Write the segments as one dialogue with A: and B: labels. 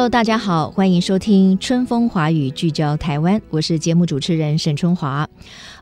A: Hello，大家好，欢迎收听《春风华语》，聚焦台湾，我是节目主持人沈春华。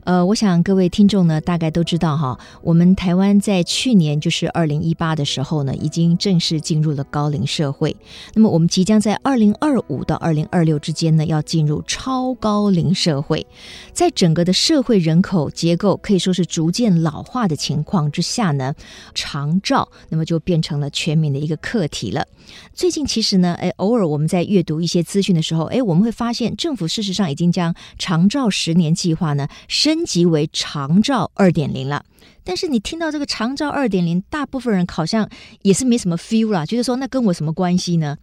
A: 呃，我想各位听众呢，大概都知道哈，我们台湾在去年就是二零一八的时候呢，已经正式进入了高龄社会。那么我们即将在二零二五到二零二六之间呢，要进入超高龄社会。在整个的社会人口结构可以说是逐渐老化的情况之下呢，长照那么就变成了全民的一个课题了。最近其实呢，哎，偶尔我们在阅读一些资讯的时候，哎，我们会发现政府事实上已经将长照十年计划呢升。升级为长照二点零了，但是你听到这个长照二点零，大部分人好像也是没什么 feel 啦，就是说那跟我什么关系呢？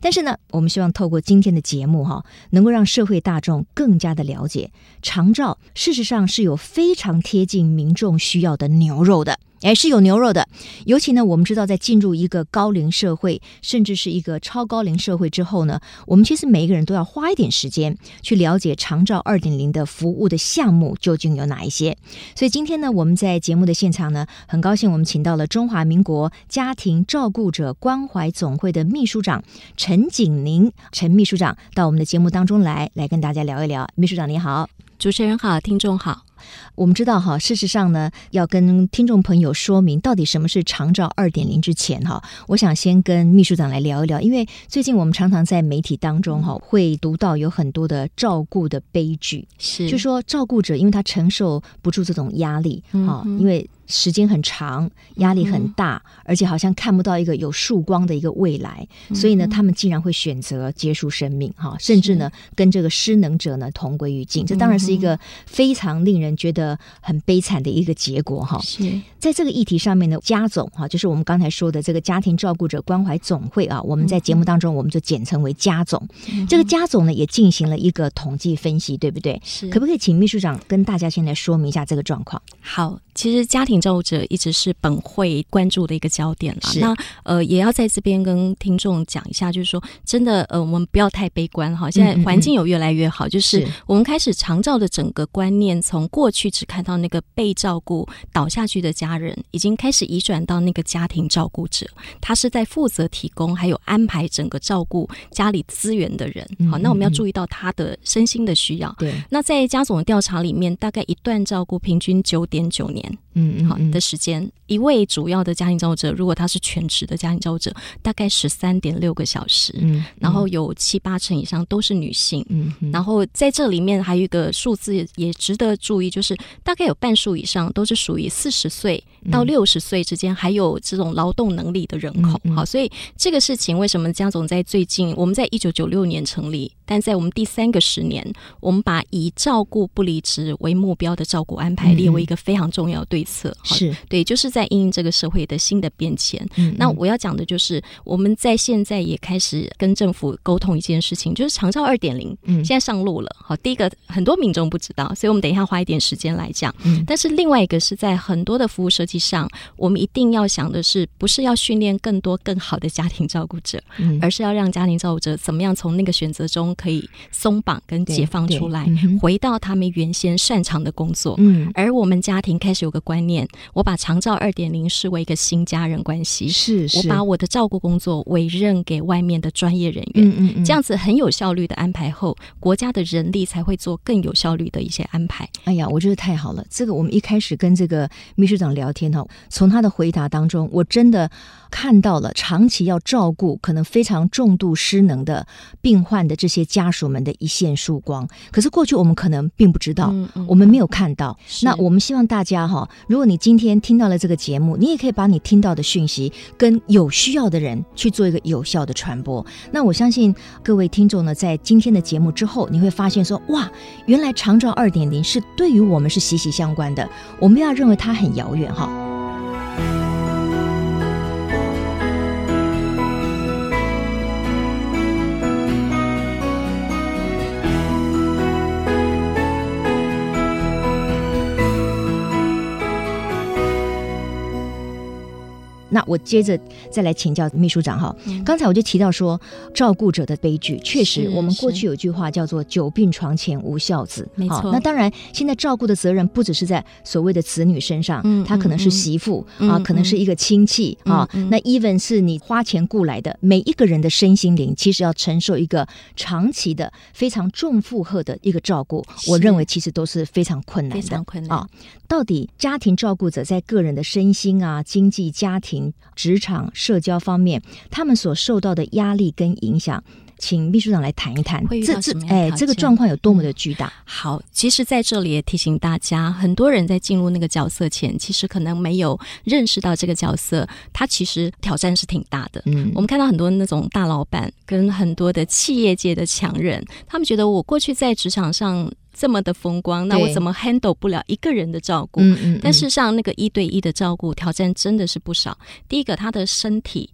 A: 但是呢，我们希望透过今天的节目哈，能够让社会大众更加的了解长照，事实上是有非常贴近民众需要的牛肉的。哎，是有牛肉的。尤其呢，我们知道，在进入一个高龄社会，甚至是一个超高龄社会之后呢，我们其实每一个人都要花一点时间去了解长照二点零的服务的项目究竟有哪一些。所以今天呢，我们在在节目的现场呢，很高兴我们请到了中华民国家庭照顾者关怀总会的秘书长陈景宁陈秘书长到我们的节目当中来，来跟大家聊一聊。秘书长你好，
B: 主持人好，听众好。
A: 我们知道哈，事实上呢，要跟听众朋友说明到底什么是长照二点零之前哈，我想先跟秘书长来聊一聊，因为最近我们常常在媒体当中哈会读到有很多的照顾的悲剧，是就说照顾者因为他承受不住这种压力哈，嗯、因为。时间很长，压力很大，嗯、而且好像看不到一个有曙光的一个未来，嗯、所以呢，他们竟然会选择结束生命，哈，甚至呢，跟这个失能者呢同归于尽。这当然是一个非常令人觉得很悲惨的一个结果，哈。是，在这个议题上面呢，家总哈，就是我们刚才说的这个家庭照顾者关怀总会啊，我们在节目当中我们就简称为家总。嗯、这个家总呢，也进行了一个统计分析，对不对？是，可不可以请秘书长跟大家先来说明一下这个状况？
B: 好。其实家庭照顾者一直是本会关注的一个焦点了。是那呃，也要在这边跟听众讲一下，就是说，真的呃，我们不要太悲观哈。现在环境有越来越好，嗯嗯就是我们开始长照的整个观念，从过去只看到那个被照顾倒下去的家人，已经开始移转到那个家庭照顾者，他是在负责提供还有安排整个照顾家里资源的人。好，那我们要注意到他的身心的需要。对。那在家总的调查里面，大概一段照顾平均九点九年。嗯，好的时间，一位主要的家庭照顾者，如果他是全职的家庭照顾者，大概十三点六个小时，嗯，然后有七八成以上都是女性，嗯，然后在这里面还有一个数字也值得注意，就是大概有半数以上都是属于四十岁到六十岁之间，还有这种劳动能力的人口，好，所以这个事情为什么江总在最近，我们在一九九六年成立，但在我们第三个十年，我们把以照顾不离职为目标的照顾安排列为一个非常重要对策。是对，就是在因应这个社会的新的变迁。那我要讲的就是，我们在现在也开始跟政府沟通一件事情，就是长照二点零，现在上路了。好，第一个很多民众不知道，所以我们等一下花一点时间来讲。嗯，但是另外一个是在很多的服务设计上，我们一定要想的是，不是要训练更多更好的家庭照顾者，嗯，而是要让家庭照顾者怎么样从那个选择中可以松绑跟解放出来，回到他们原先擅长的工作。嗯，而我们家庭开始有个观念，我把长照二点零视为一个新家人关系，是，是。我把我的照顾工作委任给外面的专业人员，嗯嗯嗯，这样子很有效率的安排后，国家的人力才会做更有效率的一些安排。
A: 哎呀，我觉得太好了，这个我们一开始跟这个秘书长聊天从他的回答当中，我真的看到了长期要照顾可能非常重度失能的病患的这些家属们的一线曙光。可是过去我们可能并不知道，嗯嗯，我们没有看到。那我们希望大家哈，如果你今天听到了这个节目，你也可以把你听到的讯息跟有需要的人去做一个有效的传播。那我相信各位听众呢，在今天的节目之后，你会发现说，哇，原来长照二点零是对于我们是息息相关的。我们不要认为它很遥远哈。那我接着再来请教秘书长哈。刚才我就提到说，照顾者的悲剧，确实，我们过去有句话叫做“久病床前无孝子”，
B: 没错。
A: 那当然，现在照顾的责任不只是在所谓的子女身上，嗯，他可能是媳妇啊，可能是一个亲戚啊，那 even 是你花钱雇来的，每一个人的身心灵，其实要承受一个长期的非常重负荷的一个照顾，我认为其实都是非常困难的，非常困难啊。到底家庭照顾者在个人的身心啊、经济、家庭、职场、社交方面，他们所受到的压力跟影响，请秘书长来谈一谈。这这哎，这个状况有多么的巨大？嗯、
B: 好，其实在这里也提醒大家，很多人在进入那个角色前，其实可能没有认识到这个角色，他其实挑战是挺大的。嗯，我们看到很多那种大老板跟很多的企业界的强人，他们觉得我过去在职场上。这么的风光，那我怎么 handle 不了一个人的照顾？嗯嗯。但事实上，那个一对一的照顾挑战真的是不少。第一个，他的身体。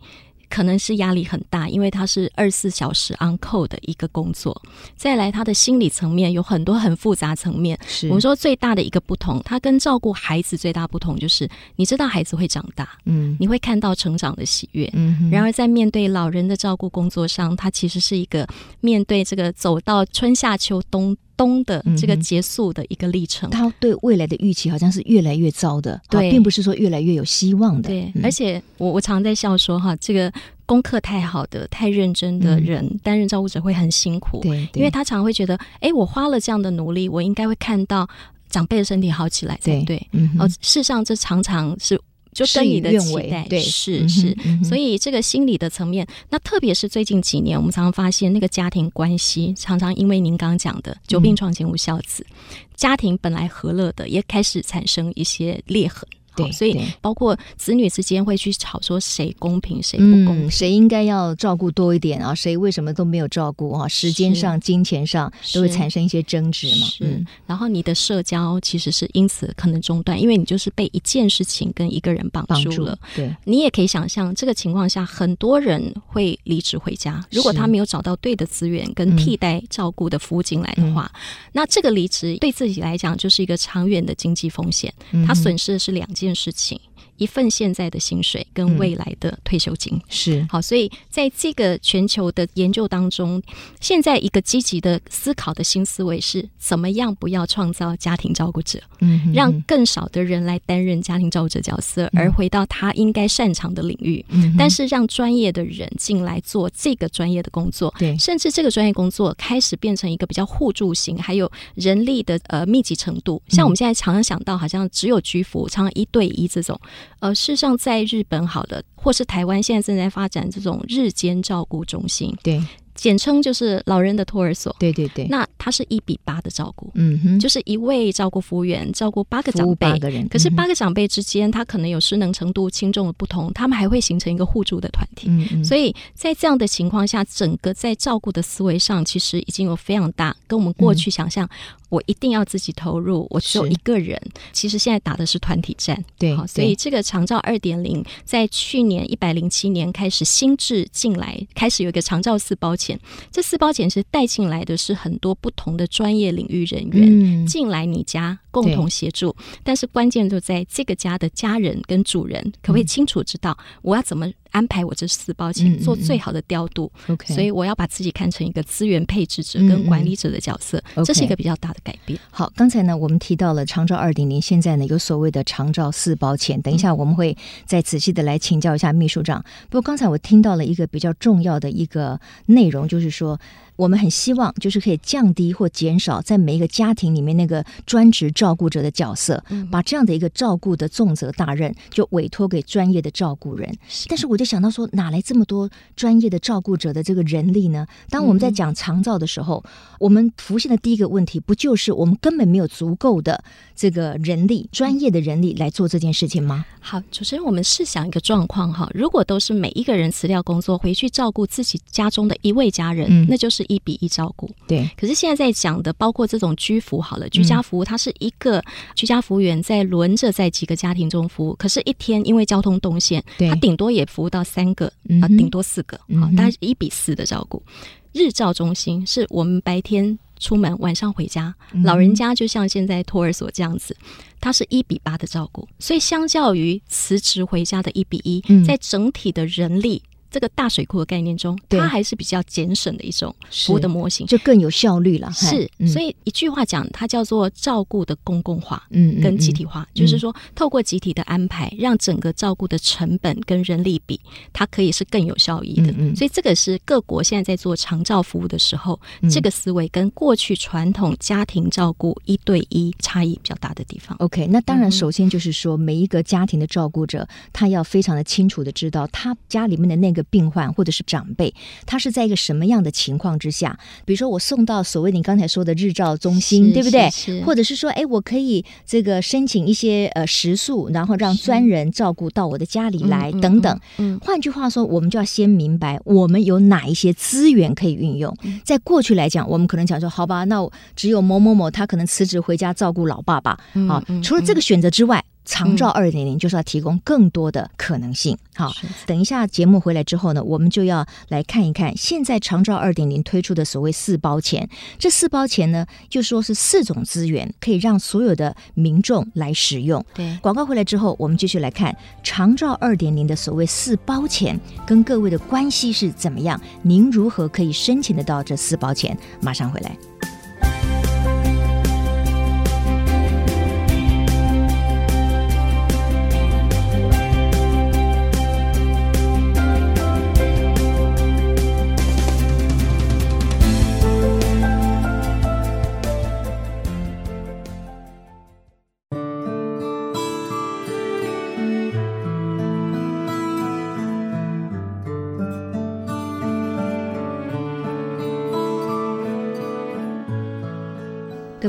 B: 可能是压力很大，因为他是二十四小时 on call 的一个工作。再来，他的心理层面有很多很复杂层面。是我们说最大的一个不同，他跟照顾孩子最大不同就是，你知道孩子会长大，嗯，你会看到成长的喜悦。嗯，然而在面对老人的照顾工作上，他其实是一个面对这个走到春夏秋冬冬的这个结束的一个历程。
A: 他对未来的预期好像是越来越糟的，对，并不是说越来越有希望的。
B: 对，而且我我常在笑说哈，这个。功课太好的、太认真的人，嗯、担任照顾者会很辛苦，对，对，因为他常会觉得，哎，我花了这样的努力，我应该会看到长辈的身体好起来才对。对，嗯、哦，事实上这常常是就跟你的期待对是是，嗯、所以这个心理的层面，那特别是最近几年，我们常常发现那个家庭关系常常因为您刚刚讲的“久病床前无孝子”，嗯、家庭本来和乐的，也开始产生一些裂痕。对，所以包括子女之间会去吵说谁公平谁不公平，
A: 谁应该要照顾多一点啊？谁为什么都没有照顾啊？时间上、金钱上都会产生一些争执嘛。嗯，
B: 然后你的社交其实是因此可能中断，因为你就是被一件事情跟一个人绑住了。对，你也可以想象这个情况下，很多人会离职回家。如果他没有找到对的资源跟替代照顾的服务进来的话，那这个离职对自己来讲就是一个长远的经济风险，他损失的是两件。件事情，一份现在的薪水跟未来的退休金、嗯、是。好，所以在这个全球的研究当中，现在一个积极的思考的新思维是怎么样不要创造家庭照顾者，嗯让更少的人来担任家庭照顾者角色，嗯、而回到他应该擅长的领域，嗯、但是让专业的人进来做这个专业的工作，对，甚至这个专业工作开始变成一个比较互助型，还有人力的呃密集程度，像我们现在常常想到，好像只有居服，常常一。对一这种，呃，事实上，在日本好的，或是台湾现在正在发展这种日间照顾中心，对。简称就是老人的托儿所。对对对，那它是一比八的照顾，嗯哼，就是一位照顾服务员照顾八个长辈，八个人。可是八个长辈之间，他可能有失能程度轻重的不同，他们还会形成一个互助的团体。嗯嗯，所以在这样的情况下，整个在照顾的思维上，其实已经有非常大，跟我们过去想象，我一定要自己投入，我只有一个人。其实现在打的是团体战。对，好，所以这个长照二点零在去年一百零七年开始新制进来，开始有一个长照四包。这四包钱是带进来的是很多不同的专业领域人员进来你家共同协助，但是关键就在这个家的家人跟主人可不可以清楚知道我要怎么安排我这四包钱做最好的调度？OK，所以我要把自己看成一个资源配置者跟管理者的角色，这是一个比较大的改变。
A: 好，刚才呢我们提到了长照二点零，现在呢有所谓的长照四包钱，等一下我们会再仔细的来请教一下秘书长。不过刚才我听到了一个比较重要的一个内容。就是说，我们很希望，就是可以降低或减少在每一个家庭里面那个专职照顾者的角色，把这样的一个照顾的重责大任就委托给专业的照顾人。但是我就想到说，哪来这么多专业的照顾者的这个人力呢？当我们在讲长照的时候，我们浮现的第一个问题，不就是我们根本没有足够的这个人力、专业的人力来做这件事情吗？
B: 好，主持人，我们试想一个状况哈，如果都是每一个人辞掉工作回去照顾自己家中的一位家人，嗯、那就是一比一照顾。对。可是现在在讲的，包括这种居服好了，居家服务，它是一个居家服务员在轮着在几个家庭中服务，可是，一天因为交通动线，对他顶多也服务到三个啊，顶多四个，好，大概一比四的照顾。日照中心是我们白天。出门，晚上回家，老人家就像现在托儿所这样子，他是一比八的照顾，所以相较于辞职回家的一比一，在整体的人力。这个大水库的概念中，它还是比较节省的一种服务的模型，
A: 就更有效率了。
B: 是，嗯、所以一句话讲，它叫做照顾的公共化，嗯，跟集体化，嗯嗯、就是说透过集体的安排，让整个照顾的成本跟人力比，它可以是更有效益的。嗯嗯、所以这个是各国现在在做长照服务的时候，嗯、这个思维跟过去传统家庭照顾一对一差异比较大的地方。
A: OK，那当然，首先就是说，每一个家庭的照顾者，他要非常的清楚的知道，他家里面的那个。病患或者是长辈，他是在一个什么样的情况之下？比如说，我送到所谓你刚才说的日照中心，对不对？或者是说，哎，我可以这个申请一些呃食宿，然后让专人照顾到我的家里来，等等。嗯，换句话说，我们就要先明白我们有哪一些资源可以运用。在过去来讲，我们可能讲说，好吧，那只有某某某他可能辞职回家照顾老爸爸啊。除了这个选择之外。长照二点零就是要提供更多的可能性。好，等一下节目回来之后呢，我们就要来看一看现在长照二点零推出的所谓四包钱。这四包钱呢，就说是四种资源可以让所有的民众来使用。
B: 对，
A: 广告回来之后，我们继续来看长照二点零的所谓四包钱跟各位的关系是怎么样？您如何可以申请得到这四包钱？马上回来。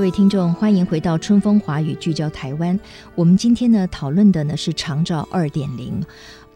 A: 各位听众，欢迎回到春风华语，聚焦台湾。我们今天呢，讨论的呢是长照二点零。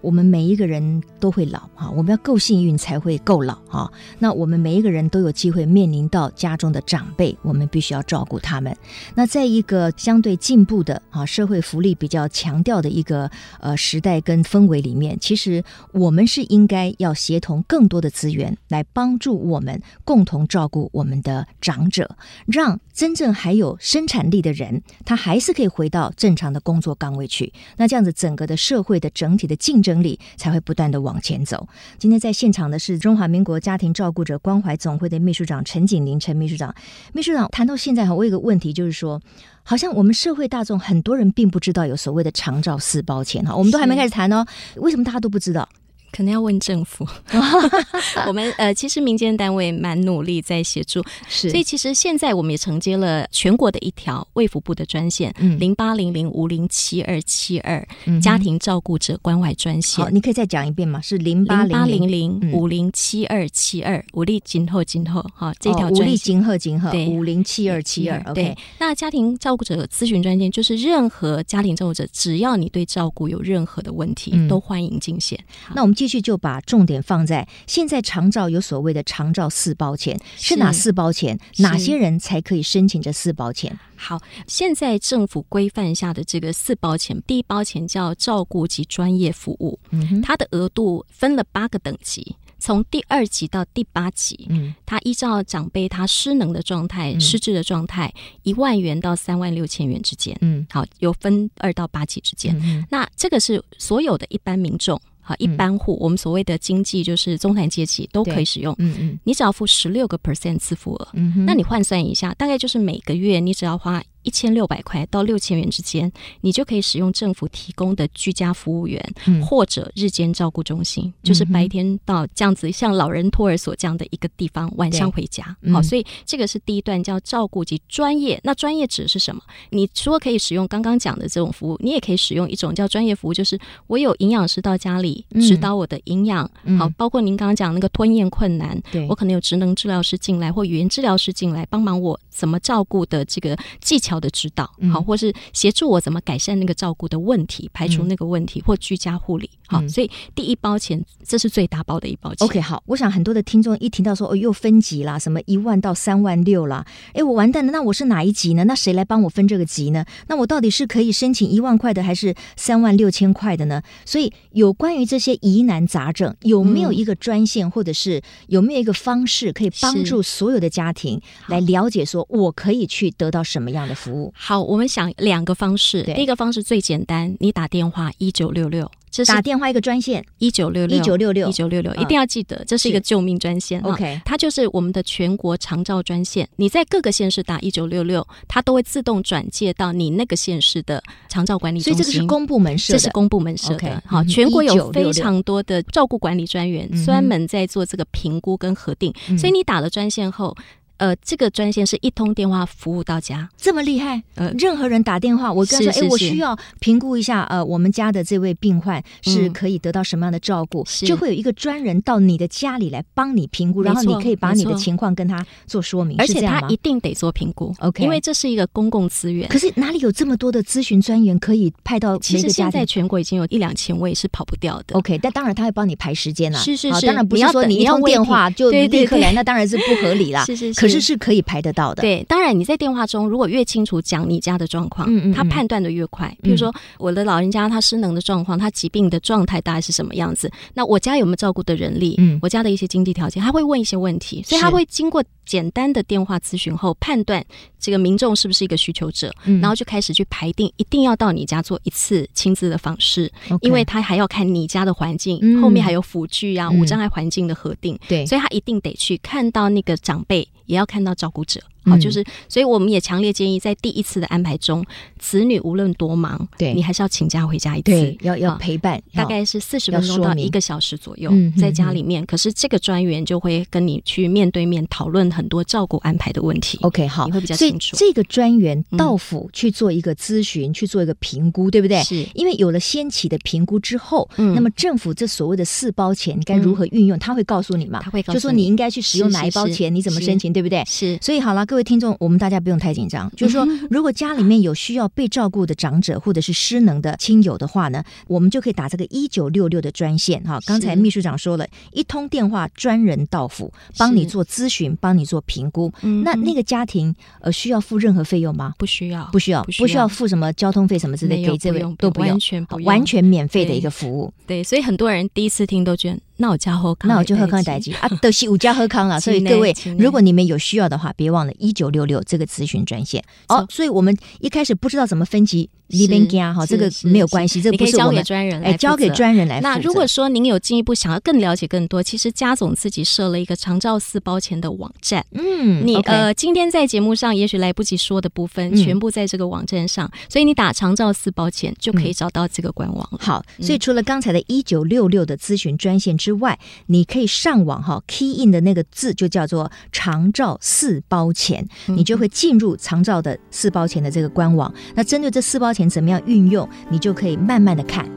A: 我们每一个人都会老哈，我们要够幸运才会够老哈。那我们每一个人都有机会面临到家中的长辈，我们必须要照顾他们。那在一个相对进步的啊社会福利比较强调的一个呃时代跟氛围里面，其实我们是应该要协同更多的资源来帮助我们共同照顾我们的长者，让真正还有生产力的人，他还是可以回到正常的工作岗位去。那这样子，整个的社会的整体的竞争。整理才会不断的往前走。今天在现场的是中华民国家庭照顾者关怀总会的秘书长陈景林陈秘书长。秘书长谈到现在哈，我有个问题就是说，好像我们社会大众很多人并不知道有所谓的长照四包钱哈，我们都还没开始谈哦，为什么大家都不知道？
B: 可能要问政府，我们呃，其实民间单位蛮努力在协助，是，所以其实现在我们也承接了全国的一条卫福部的专线，零八零零五零七二七二家庭照顾者关怀专线。
A: 好，你可以再讲一遍吗？是零八零零五零七二七二五力今后今后哈，这条专线五力今后今后对五零七二七二。
B: 对，那家庭照顾者咨询专线就是任何家庭照顾者，只要你对照顾有任何的问题，都欢迎进线。
A: 那我们。继续就把重点放在现在长照有所谓的长照四包钱，是。哪四包钱？哪些人才可以申请这四包钱？
B: 好，现在政府规范下的这个四包钱，第一包钱叫照顾及专业服务，嗯，它的额度分了八个等级，从第二级到第八级，嗯，它依照长辈他失能的状态、嗯、失智的状态，一万元到三万六千元之间，嗯，好，有分二到八级之间，嗯、那这个是所有的一般民众。好，一般户，我们所谓的经济就是中产阶级都可以使用。嗯嗯，你只要付十六个 percent 自付额，嗯，那你换算一下，大概就是每个月你只要花。一千六百块到六千元之间，你就可以使用政府提供的居家服务员，嗯、或者日间照顾中心，就是白天到这样子像老人托儿所这样的一个地方，晚上回家。好，所以这个是第一段叫照顾及专业。那专业指的是什么？你除了可以使用刚刚讲的这种服务，你也可以使用一种叫专业服务，就是我有营养师到家里指导我的营养。嗯、好，包括您刚刚讲那个吞咽困难，对我可能有职能治疗师进来或语言治疗师进来帮忙我怎么照顾的这个技巧。条的指导，好、嗯，或是协助我怎么改善那个照顾的问题，排除那个问题，嗯、或居家护理。好，所以第一包钱，这是最大包的一包钱。
A: OK，好，我想很多的听众一听到说哦，又分级啦，什么一万到三万六啦，哎，我完蛋了，那我是哪一级呢？那谁来帮我分这个级呢？那我到底是可以申请一万块的，还是三万六千块的呢？所以有关于这些疑难杂症，有没有一个专线，或者是有没有一个方式可以帮助所有的家庭来了解，说我可以去得到什么样的服务？
B: 好，我们想两个方式，第一个方式最简单，你打电话一九六六。这是
A: 打电话一个专线
B: 一九六六一九六六一九六六，一定要记得，这是一个救命专线。OK，它就是我们的全国长照专线。你在各个县市打一九六六，它都会自动转介到你那个县市的长照管理中心。
A: 所以这个是公部门设的，
B: 这是公部门设的。好，全国有非常多的照顾管理专员，专门在做这个评估跟核定。所以你打了专线后。呃，这个专线是一通电话服务到家，
A: 这么厉害。呃，任何人打电话，我跟他说，哎，我需要评估一下，呃，我们家的这位病患是可以得到什么样的照顾，嗯、就会有一个专人到你的家里来帮你评估，然后你可以把你的情况跟他做说明，
B: 而且他一定得做评估，OK，因为这是一个公共资源。
A: 可是哪里有这么多的咨询专员可以派到？
B: 其实现在全国已经有一两千位是跑不掉的
A: ，OK。但当然他会帮你排时间了，
B: 是是是，
A: 当然不是说你一通电话就立刻来，那当然是不合理啦。是 是是，可是是可以排得到的。
B: 对，当然你在电话中如果越清楚讲你家的状况，嗯嗯，他判断的越快。比如说我的老人家他失能的状况，他疾病的状态大概是什么样子？那我家有没有照顾的人力？嗯，我家的一些经济条件，他会问一些问题，所以他会经过简单的电话咨询后判断这个民众是不是一个需求者，然后就开始去排定，一定要到你家做一次亲自的访视，因为他还要看你家的环境，后面还有辅具啊、无障碍环境的核定，对，所以他一定得去看到那个长辈。也要看到照顾者。好，就是，所以我们也强烈建议，在第一次的安排中，子女无论多忙，对你还是要请假回家一次，
A: 对，要要陪伴，
B: 大概是四十分钟到一个小时左右，在家里面。可是这个专员就会跟你去面对面讨论很多照顾安排的问题。
A: OK，好，
B: 你会比较清楚。
A: 这个专员到府去做一个咨询，去做一个评估，对不对？是因为有了先期的评估之后，那么政府这所谓的四包钱该如何运用，他会告诉你嘛？他会告诉你，就说你应该去使用哪一包钱，你怎么申请，对不对？是。所以好了，各位听众，我们大家。不用太紧张，就是说，如果家里面有需要被照顾的长者或者是失能的亲友的话呢，我们就可以打这个一九六六的专线哈。刚才秘书长说了一通电话，专人到府帮你做咨询，帮你做评估。那那个家庭呃需要付任何费用吗？
B: 不需要，
A: 不需要，不需要付什么交通费什么之类，给这位都不用，
B: 完全
A: 免费的一个服务。
B: 对，所以很多人第一次听都觉得。那我家喝康，
A: 那我就喝康代志啊，都是五家喝康了。所以各位，如果你们有需要的话，别忘了一九六六这个咨询专线。哦，所以我们一开始不知道怎么分级。里边加哈，这个没有关系，这个不是我们
B: 专人
A: 哎，交给专人来。
B: 那如果说您有进一步想要更了解更多，其实家总自己设了一个长照四包钱的网站。嗯，你呃，今天在节目上也许来不及说的部分，全部在这个网站上，所以你打长照四包钱就可以找到这个官网。
A: 好，所以除了刚才的一九六六的咨询专线之外，你可以上网哈，key in 的那个字就叫做长照四包钱，你就会进入长照的四包钱的这个官网。那针对这四包。钱怎么样运用，你就可以慢慢的看。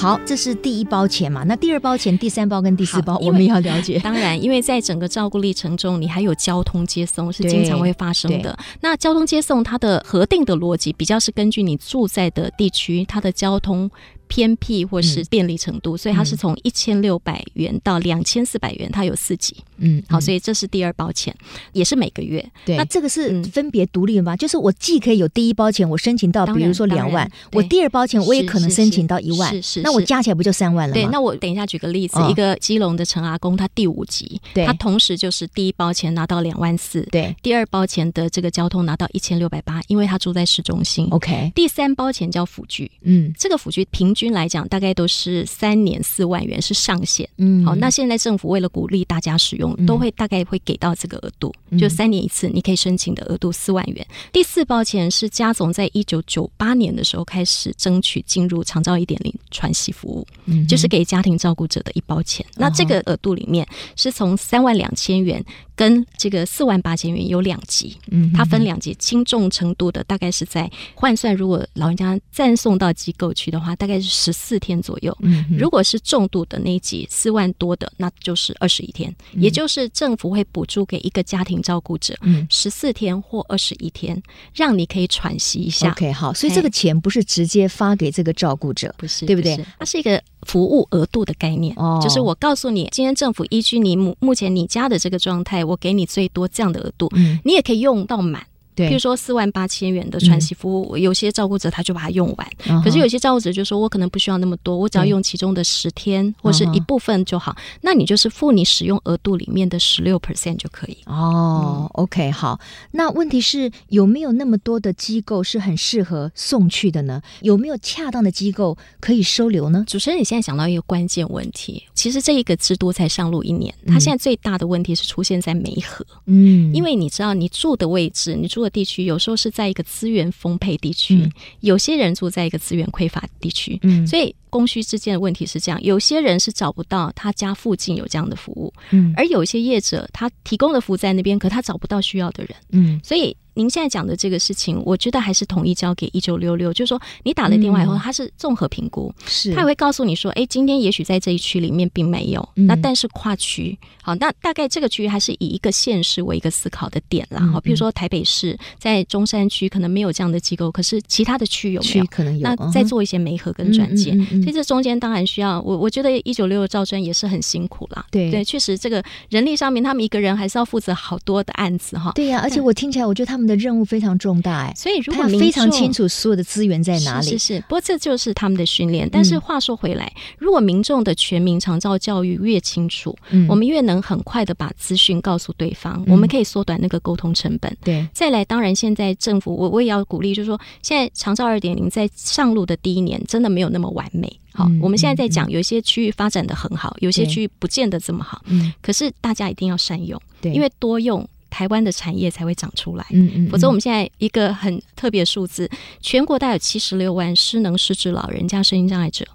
A: 好，这是第一包钱嘛？那第二包钱、第三包跟第四包，我们要了解。
B: 当然，因为在整个照顾历程中，你还有交通接送是经常会发生的。那交通接送它的核定的逻辑，比较是根据你住在的地区，它的交通。偏僻或是便利程度，嗯、所以它是从一千六百元到两千四百元，它有四级。嗯，好，所以这是第二包钱，也是每个月。
A: 对，那这个是分别独立的吗？嗯、就是我既可以有第一包钱，我申请到，比如说两万，我第二包钱我也可能申请到一万，是是，那我加起来不就三万了吗？
B: 对，那我等一下举个例子，哦、一个基隆的陈阿公，他第五级，对，他同时就是第一包钱拿到两万四，对，第二包钱的这个交通拿到一千六百八，因为他住在市中心。OK，第三包钱叫辅具，嗯，这个辅具平均。来讲，大概都是三年四万元是上限。嗯，好，那现在政府为了鼓励大家使用，都会大概会给到这个额度，嗯、就三年一次，你可以申请的额度四万元。第四包钱是家总在一九九八年的时候开始争取进入长照一点零传息服务，嗯，就是给家庭照顾者的一包钱。嗯、那这个额度里面是从三万两千元跟这个四万八千元有两级，嗯，它分两级，轻重程度的大概是在换算，如果老人家暂送到机构去的话，大概是十四天左右。嗯，如果是重度的那一级四万多的，那就是二十一天，嗯、也就是政府会补助给一个家庭照顾者，嗯，十四天或二十一天，让你可以喘息一下。
A: OK，好，所以这个钱不是直接发给这个照顾者，
B: 不是，
A: 对不对？
B: 它是一个服务额度的概念，哦，就是我告诉你，今天政府依据你目目前你家的这个状态。我给你最多这样的额度，嗯，你也可以用到满。对，譬如说四万八千元的传息服务，嗯、有些照顾者他就把它用完，嗯、可是有些照顾者就说，我可能不需要那么多，我只要用其中的十天、嗯、或是一部分就好。嗯、那你就是付你使用额度里面的十六 percent 就可以。
A: 哦、嗯、，OK，好。那问题是有没有那么多的机构是很适合送去的呢？有没有恰当的机构可以收留呢？
B: 主持人，你现在想到一个关键问题，其实这一个制度才上路一年，它现在最大的问题是出现在梅河。嗯，因为你知道你住的位置，你住的。地区有时候是在一个资源丰沛地区，嗯、有些人住在一个资源匮乏地区，嗯，所以供需之间的问题是这样：有些人是找不到他家附近有这样的服务，嗯，而有些业者他提供的服务在那边，可他找不到需要的人，嗯，所以。您现在讲的这个事情，我觉得还是统一交给一九六六，就是说你打了电话以后，他是综合评估，是。他也会告诉你说，哎，今天也许在这一区里面并没有，那但是跨区，好，那大概这个区域还是以一个县市为一个思考的点啦，好，比如说台北市在中山区可能没有这样的机构，可是其他的区有没有？可能有，那再做一些媒合跟转介，所以这中间当然需要我，我觉得一九六六赵专也是很辛苦啦，对。对，确实这个人力上面，他们一个人还是要负责好多的案子哈，
A: 对呀，而且我听起来，我觉得他们的任务非常重大哎，
B: 所以如果他
A: 非常清楚所有的资源在哪里，
B: 是，是是。不过这就是他们的训练。但是话说回来，嗯、如果民众的全民长照教育越清楚，嗯，我们越能很快的把资讯告诉对方，嗯、我们可以缩短那个沟通成本。对，再来，当然现在政府我我也要鼓励，就是说现在长照二点零在上路的第一年，真的没有那么完美。好，嗯、我们现在在讲，有一些区域发展的很好，有些区域不见得这么好。嗯，可是大家一定要善用，对，因为多用。台湾的产业才会长出来，嗯嗯，否则我们现在一个很特别数字，全国大概有七十六万失能失智老人加身心障碍者。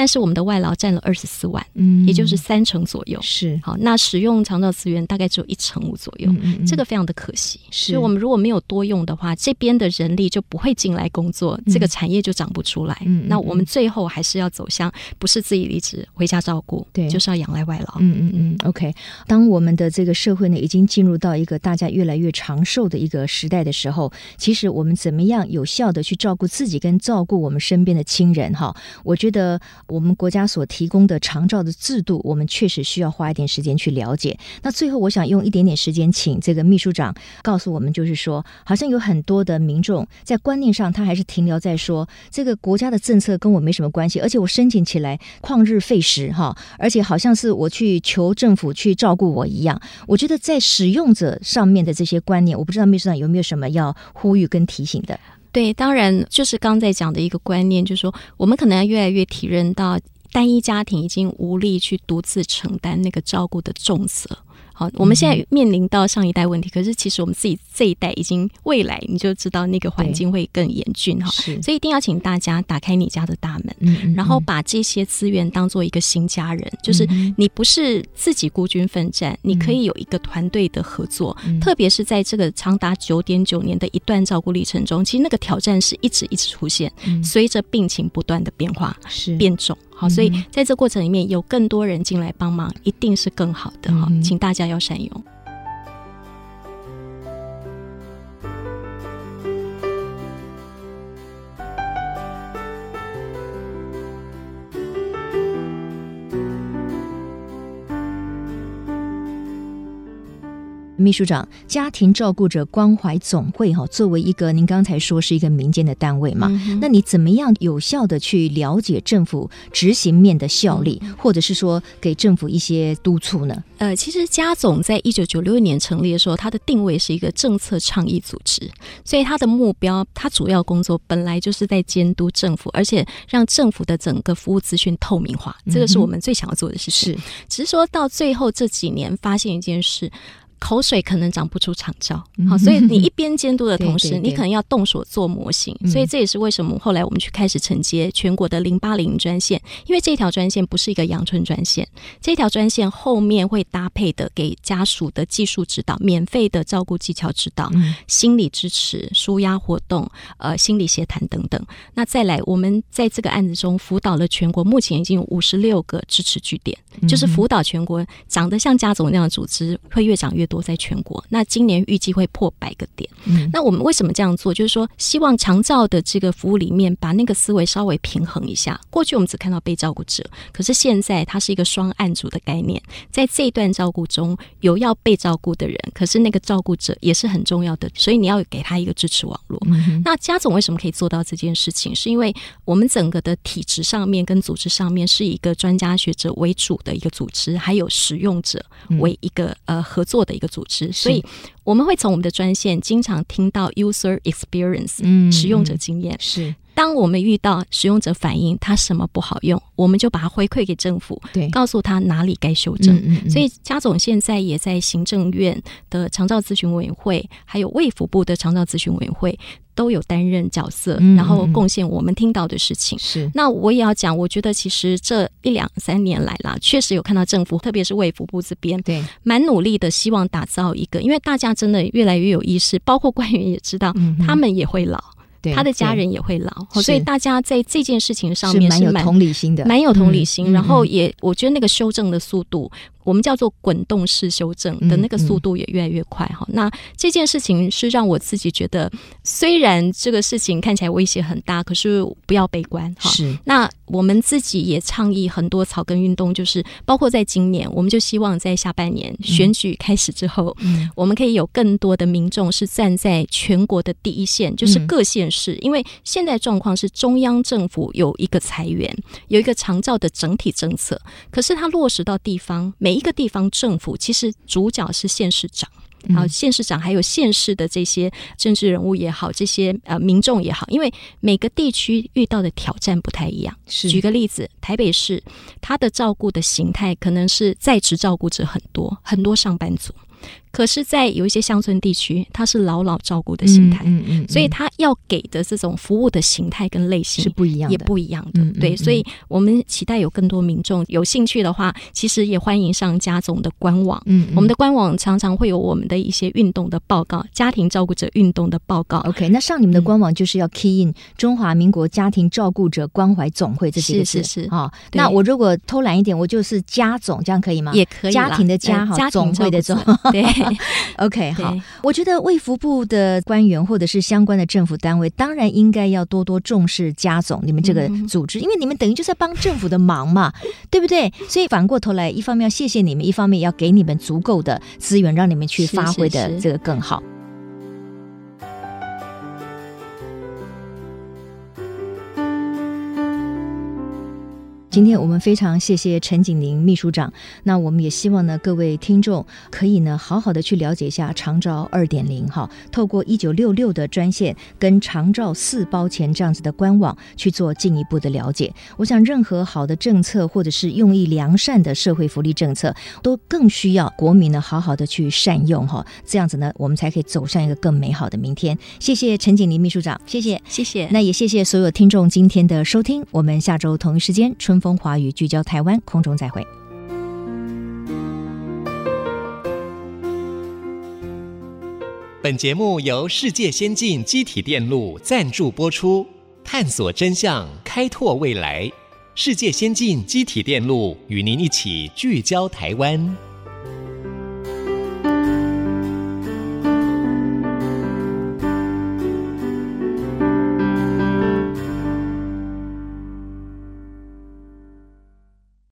B: 但是我们的外劳占了二十四万，嗯，也就是三成左右。是好，那使用长照资源大概只有一成五左右，嗯嗯，这个非常的可惜。是，所以我们如果没有多用的话，这边的人力就不会进来工作，嗯、这个产业就长不出来。嗯，那我们最后还是要走向不是自己离职回家照顾，对，就是要仰赖外劳。嗯嗯嗯。OK，当我们的这个社会呢已经进入到一个大家越来越长寿的一个时代的时候，其实我们怎么样有效的去照顾自己跟照顾我们身边的亲人？哈，我觉得。我们国家所提供的长照的制度，我们确实需要花一点时间去了解。那最后，我想用一点点时间，请这个秘书长告诉我们，就是说，好像有很多的民众在观念上，他还是停留在说，这个国家的政策跟我没什么关系，而且我申请起来旷日费时哈，而且好像是我去求政府去照顾我一样。我觉得在使用者上面的这些观念，我不知道秘书长有没有什么要呼吁跟提醒的。对，当然就是刚才讲的一个观念，就是说我们可能要越来越体认到，单一家庭已经无力去独自承担那个照顾的重责。好，我们现在面临到上一代问题，可是其实我们自己这一代已经未来你就知道那个环境会更严峻哈，所以一定要请大家打开你家的大门，嗯嗯，然后把这些资源当做一个新家人，就是你不是自己孤军奋战，你可以有一个团队的合作，特别是在这个长达九点九年的一段照顾历程中，其实那个挑战是一直一直出现，随着病情不断的变化是。变重。好，所以在这过程里面有更多人进来帮忙，一定是更好的哈，请大家要善用。
A: 秘书长，家庭照顾者关怀总会哈，作为一个您刚才说是一个民间的单位嘛，嗯、那你怎么样有效的去了解政府执行面的效力，嗯、或者是说给政府一些督促呢？
B: 呃，其实家总在一九九六年成立的时候，它的定位是一个政策倡议组织，所以它的目标，它主要工作本来就是在监督政府，而且让政府的整个服务资讯透明化，这个是我们最想要做的事情。嗯、是，只是说到最后这几年，发现一件事。口水可能长不出长照，好，所以你 一边监督的同时，你可能要动手做模型。所以这也是为什么后来我们去开始承接全国的零八零专线，因为这条专线不是一个阳春专线，这条专线后面会搭配的给家属的技术指导、免费的照顾技巧指导、心理支持、舒压活动、呃心理协谈等等。那再来，我们在这个案子中辅导了全国，目前已经有五十六个支持据点，就是辅导全国长得像家总那样的组织会越长越多在全国，那今年预计会破百个点。嗯，那我们为什么这样做？就是说，希望长照的这个服务里面，把那个思维稍微平衡一下。过去我们只看到被照顾者，可是现在它是一个双案组的概念，在这一段照顾中有要被照顾的人，可是那个照顾者也是很重要的，所以你要给他一个支持网络。嗯，那家总为什么可以做到这件事情？是因为我们整个的体制上面跟组织上面是一个专家学者为主的一个组织，还有使用者为一个呃合作的一个组织。所以我们会从我们的专线经常听到 user experience，嗯，使用者经验是。当我们遇到使用者反映他什么不好用，我们就把它回馈给政府，对，告诉他哪里该修正。嗯嗯嗯。所以家总现在也在行政院的长照咨询委员会，还有卫福部的长照咨询委员会都有担任角色，然后贡献我们听到的事情。是。那我也要讲，我觉得其实这一两三年来啦，确实有看到政府，特别是卫福部这边，对，蛮努力的，希望打造一个，因为大家真的越来越有意识，包括官员也知道，嗯、他们也会老。他的家人也会老，所以大家在这件事情上面是蛮有同理心的，蛮有同理心。然后也，我觉得那个修正的速度。我们叫做滚动式修正的那个速度也越来越快哈。嗯嗯、那这件事情是让我自己觉得，虽然这个事情看起来威胁很大，可是不要悲观哈。是。那我们自己也倡议很多草根运动，就是包括在今年，我们就希望在下半年选举开始之后，嗯，我们可以有更多的民众是站在全国的第一线，就是各县市，因为现在状况是中央政府有一个裁员，有一个长照的整体政策，可是它落实到地方每。每一个地方政府其实主角是县市长，然后县市长还有县市的这些政治人物也好，这些呃民众也好，因为每个地区遇到的挑战不太一样。是举个例子，台北市他的照顾的形态可能是在职照顾者很多，很多上班族。可是，在有一些乡村地区，它是老老照顾的形态，嗯嗯所以他要给的这种服务的形态跟类型是不一样，也不一样的。对，所以我们期待有更多民众有兴趣的话，其实也欢迎上家总的官网。嗯，嗯我们的官网常常会有我们的一些运动的报告，家庭照顾者运动的报告。OK，那上你们的官网就是要 key in 中华民国家庭照顾者关怀总会这几个字。是是是。好，那我如果偷懒一点，我就是家总，这样可以吗？也可以。家庭的家哈，总会的总。对。OK，好，我觉得卫福部的官员或者是相关的政府单位，当然应该要多多重视家总你们这个组织，因为你们等于就是在帮政府的忙嘛，对不对？所以反过头来，一方面要谢谢你们，一方面要给你们足够的资源，让你们去发挥的这个更好。今天我们非常谢谢陈景宁秘书长，那我们也希望呢，各位听众可以呢，好好的去了解一下长照二点零哈，透过一九六六的专线跟长照四包钱这样子的官网去做进一步的了解。我想，任何好的政策或者是用意良善的社会福利政策，都更需要国民呢好好的去善用哈，这样子呢，我们才可以走向一个更美好的明天。谢谢陈景宁秘书长，谢谢，谢谢。那也谢谢所有听众今天的收听，我们下周同一时间风华语聚焦台湾，空中再会。
C: 本节目由世界先进机体电路赞助播出，探索真相，开拓未来。世界先进机体电路与您一起聚焦台湾。